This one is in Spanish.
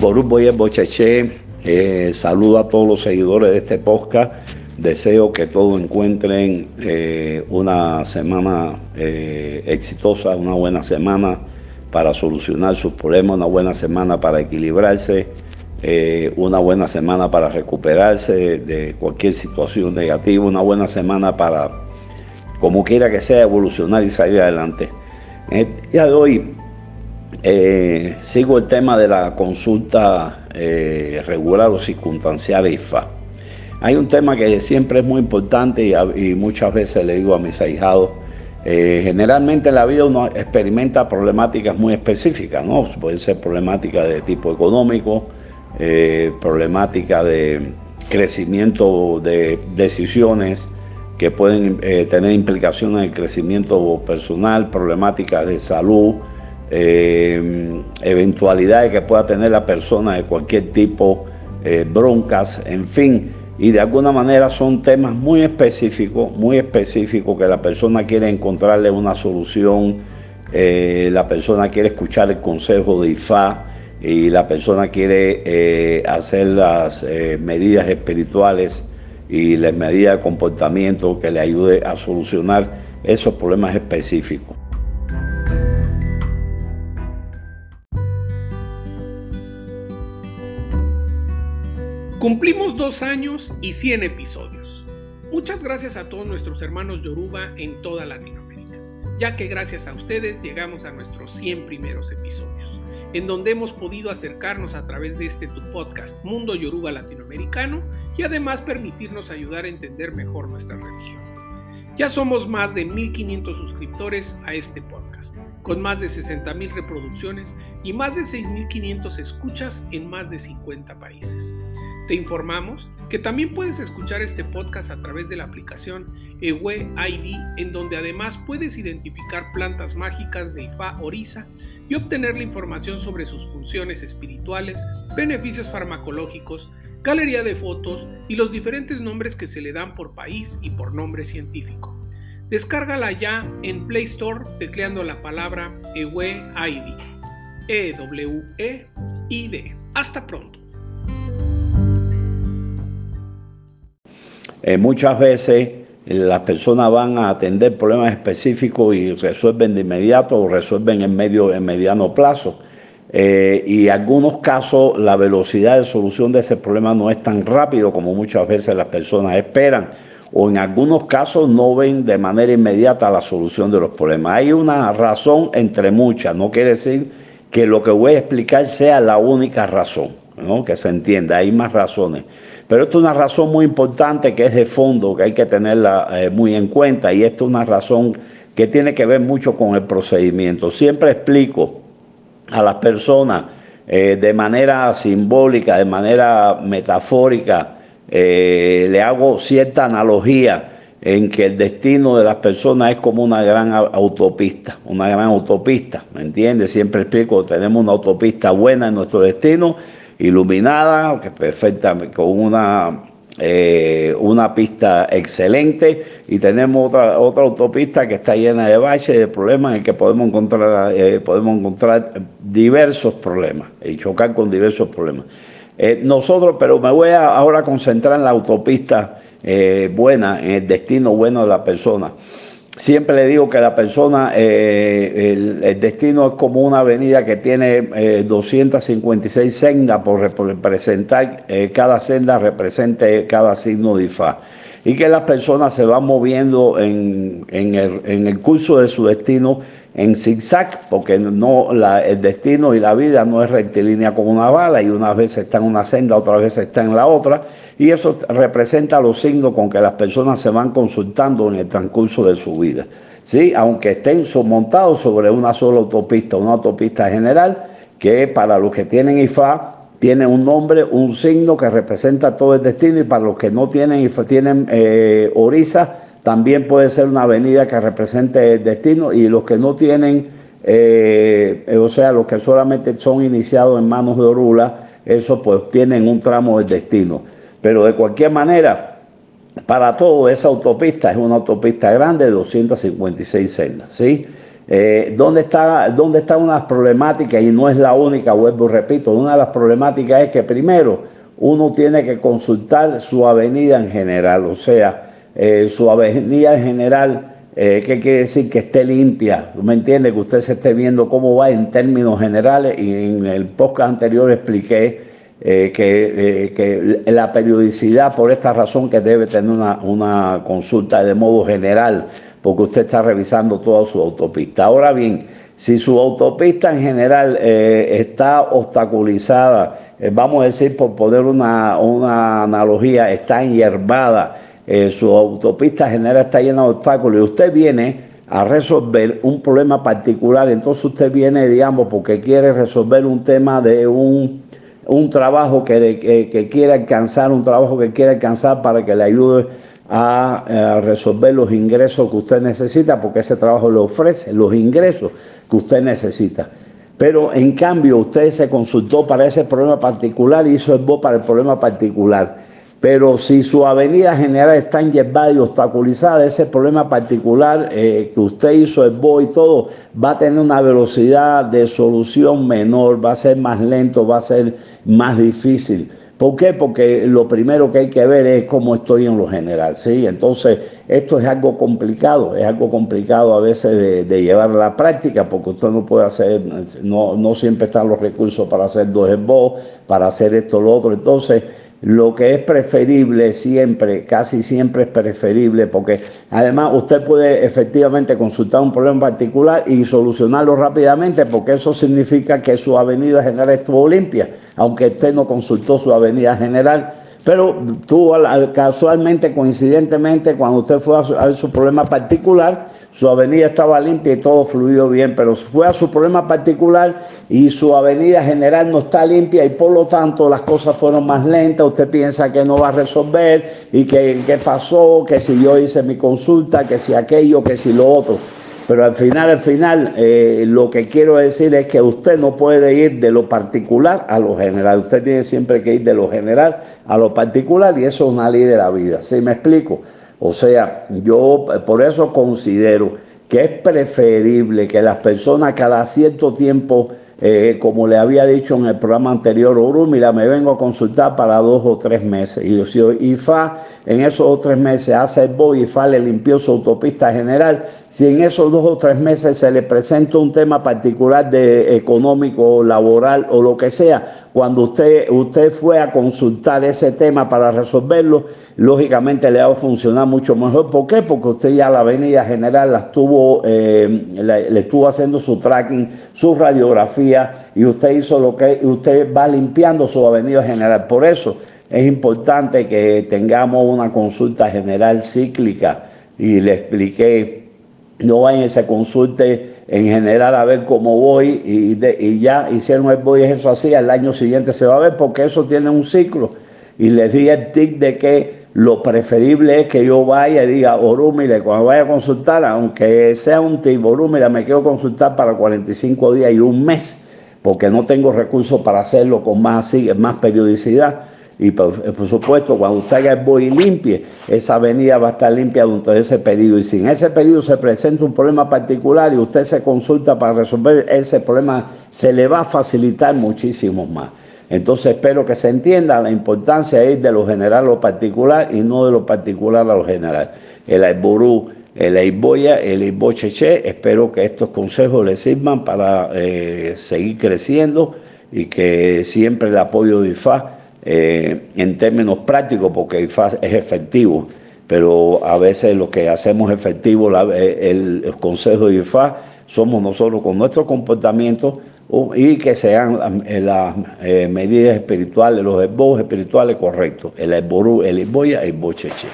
Ború Boyer Bocheche, eh, saludo a todos los seguidores de este podcast. Deseo que todos encuentren eh, una semana eh, exitosa, una buena semana para solucionar sus problemas, una buena semana para equilibrarse, eh, una buena semana para recuperarse de cualquier situación negativa, una buena semana para, como quiera que sea, evolucionar y salir adelante. En el día de hoy eh, sigo el tema de la consulta eh, regular o circunstancial IFA. Hay un tema que siempre es muy importante y, muchas veces le digo a mis ahijados, eh, generalmente en la vida uno experimenta problemáticas muy específicas, ¿no? Pueden ser problemáticas de tipo económico, problemáticas de crecimiento de decisiones que pueden tener implicaciones en el crecimiento personal, problemáticas de salud, eh, eventualidades que pueda tener la persona de cualquier tipo, eh, broncas, en fin. Y de alguna manera son temas muy específicos, muy específicos que la persona quiere encontrarle una solución, eh, la persona quiere escuchar el consejo de IFA y la persona quiere eh, hacer las medidas espirituales y las medidas de comportamiento que le ayude a solucionar esos problemas específicos. Cumplimos dos años y 100 episodios. Muchas gracias a todos nuestros hermanos Yoruba en toda Latinoamérica, ya que gracias a ustedes llegamos a nuestros 100 primeros episodios, en donde hemos podido acercarnos a través de este tu podcast Mundo Yoruba Latinoamericano y además permitirnos ayudar a entender mejor nuestra religión. Ya somos más de 1500 suscriptores a este podcast, con más de 60.000 reproducciones y más de 6500 escuchas en más de 50 países. Te informamos que también puedes escuchar este podcast a través de la aplicación Ewe ID, en donde además puedes identificar plantas mágicas de Ifa Orisa y obtener la información sobre sus funciones espirituales, beneficios farmacológicos, galería de fotos y los diferentes nombres que se le dan por país y por nombre científico. Descárgala ya en Play Store tecleando la palabra Ewe ID. E-W-E-I-D. Hasta pronto. Eh, muchas veces eh, las personas van a atender problemas específicos y resuelven de inmediato o resuelven en medio, en mediano plazo. Eh, y en algunos casos la velocidad de solución de ese problema no es tan rápido como muchas veces las personas esperan. O en algunos casos no ven de manera inmediata la solución de los problemas. Hay una razón entre muchas, no quiere decir que lo que voy a explicar sea la única razón, ¿no? que se entienda, hay más razones. Pero esto es una razón muy importante que es de fondo, que hay que tenerla eh, muy en cuenta y esto es una razón que tiene que ver mucho con el procedimiento. Siempre explico a las personas eh, de manera simbólica, de manera metafórica, eh, le hago cierta analogía en que el destino de las personas es como una gran autopista, una gran autopista, ¿me entiendes? Siempre explico, tenemos una autopista buena en nuestro destino iluminada, que perfecta, con una, eh, una pista excelente y tenemos otra, otra autopista que está llena de baches, de problemas en que podemos encontrar, eh, podemos encontrar diversos problemas y chocar con diversos problemas. Eh, nosotros, pero me voy a ahora concentrar en la autopista buena, en el destino bueno de la persona. Siempre le digo que la persona, eh, el, destino es como una avenida que tiene eh, 256 sendas por representar, eh, cada senda represente cada signo de Ifá. Y que las personas se van moviendo en, en, el, en el, curso de su destino en zigzag, porque no, el destino y la vida no es rectilínea como una bala, y unas veces está en una senda, otras veces está en la otra y eso representa los signos con que las personas se van consultando en el transcurso de su vida. ¿sí? Aunque estén montados sobre una sola autopista, una autopista general, que para los que tienen IFA tiene un nombre, un signo que representa todo el destino, y para los que no tienen IFA, tienen eh, Orisa, también puede ser una avenida que represente el destino, y los que no tienen, eh, o sea, los que solamente son iniciados en manos de Orula, eso pues tienen un tramo del destino. Pero de cualquier manera, para todo esa autopista es una autopista grande de 256 sendas, ¿sí? Eh, ¿dónde, está, ¿Dónde está una problemática? Y no es la única, vuelvo y repito, una de las problemáticas es que primero uno tiene que consultar su avenida en general, o sea, eh, su avenida en general, eh, ¿qué quiere decir? Que esté limpia, me entiende? Que usted se esté viendo cómo va en términos generales y en el podcast anterior expliqué que, que, la periodicidad, por esta razón que debe tener una, una consulta de modo general, porque usted está revisando toda su autopista. Ahora bien, si su autopista en general eh, está obstaculizada, eh, vamos a decir por poner una, analogía, está enyerbada, eh, su autopista general está llena de obstáculos y usted viene a resolver un problema particular, entonces usted viene, digamos, porque quiere resolver un tema de un, trabajo que, que, quiere alcanzar, un trabajo que quiere alcanzar para que le ayude a, resolver los ingresos que usted necesita, porque ese trabajo le ofrece los ingresos que usted necesita. Pero en cambio usted se consultó para ese problema particular y hizo el voto para el problema particular. Pero si su avenida general está enyerbada y obstaculizada, ese problema particular eh, que usted hizo el voto y todo, va a tener una velocidad de solución menor, va a ser más lento, va a ser más difícil. ¿Por qué? Porque lo primero que hay que ver es cómo estoy en lo general, ¿sí? Entonces, esto es algo complicado, es algo complicado a veces de, llevar a la práctica, porque usted no puede hacer, no, no siempre están los recursos para hacer dos esbozos, para hacer esto, lo otro. Entonces, lo que es preferible siempre, casi siempre es preferible, porque además usted puede efectivamente consultar un problema particular y solucionarlo rápidamente, porque eso significa que su avenida general estuvo limpia, aunque usted no consultó su avenida general. Pero tú casualmente, coincidentemente, cuando usted fue a su, su problema particular, su avenida estaba limpia y todo fluyó bien, pero fue a su problema particular y su avenida general no está limpia y por lo tanto las cosas fueron más lentas, usted piensa que no va a resolver y que qué pasó, que si yo hice mi consulta, que si aquello, que si lo otro. Pero al final, al final, eh, lo que quiero decir es que usted no puede ir de lo particular a lo general. Usted tiene siempre que ir de lo general a lo particular y eso es una ley de la vida. ¿Sí me explico? O sea, yo por eso considero que es preferible que las personas cada cierto tiempo, eh, como le había dicho en el programa anterior, Uru, mira, me vengo a consultar para dos o tres meses. Y si IFA en esos dos o tres meses hace el BOI, IFA le limpió su autopista general, si en esos dos o tres meses se le presenta un tema particular de económico, laboral o lo que sea, cuando usted, usted fue a consultar ese tema para resolverlo, lógicamente le va a funcionar mucho mejor. ¿Por qué? Porque usted ya la avenida general la estuvo, eh, le estuvo haciendo su tracking, su radiografía y usted hizo lo que usted va limpiando su avenida general. Por eso es importante que tengamos una consulta general cíclica y le expliqué, no vayan y se consulte en general a ver cómo voy y, y ya hicieron el voy eso así, al año siguiente se va a ver porque eso tiene un ciclo. Y les di el tic de que lo preferible es que yo vaya y diga, Orúmile, cuando vaya a consultar, aunque sea un tipo, Orúmile, me quiero consultar para 45 días y un mes, porque no tengo recursos para hacerlo con más, más periodicidad. Y por, supuesto, cuando usted haga el voy y limpie, esa avenida va a estar limpia durante ese periodo. Y si en ese periodo se presenta un problema particular y usted se consulta para resolver ese problema, se le va a facilitar muchísimo más. Entonces espero que se entienda la importancia de de lo general a lo particular y no de lo particular a lo general. El Aiburú, el Aiboya, el Aibocheche, espero que estos consejos les sirvan para eh, seguir creciendo y que siempre el apoyo de IFA eh, en términos prácticos, porque es efectivo, pero a veces lo que hacemos efectivo eh, el, el consejo de IFA somos nosotros con nuestro comportamiento y que sean eh, las eh, medidas espirituales, los esbojos espirituales correctos, el esború, el esboya el bocheche.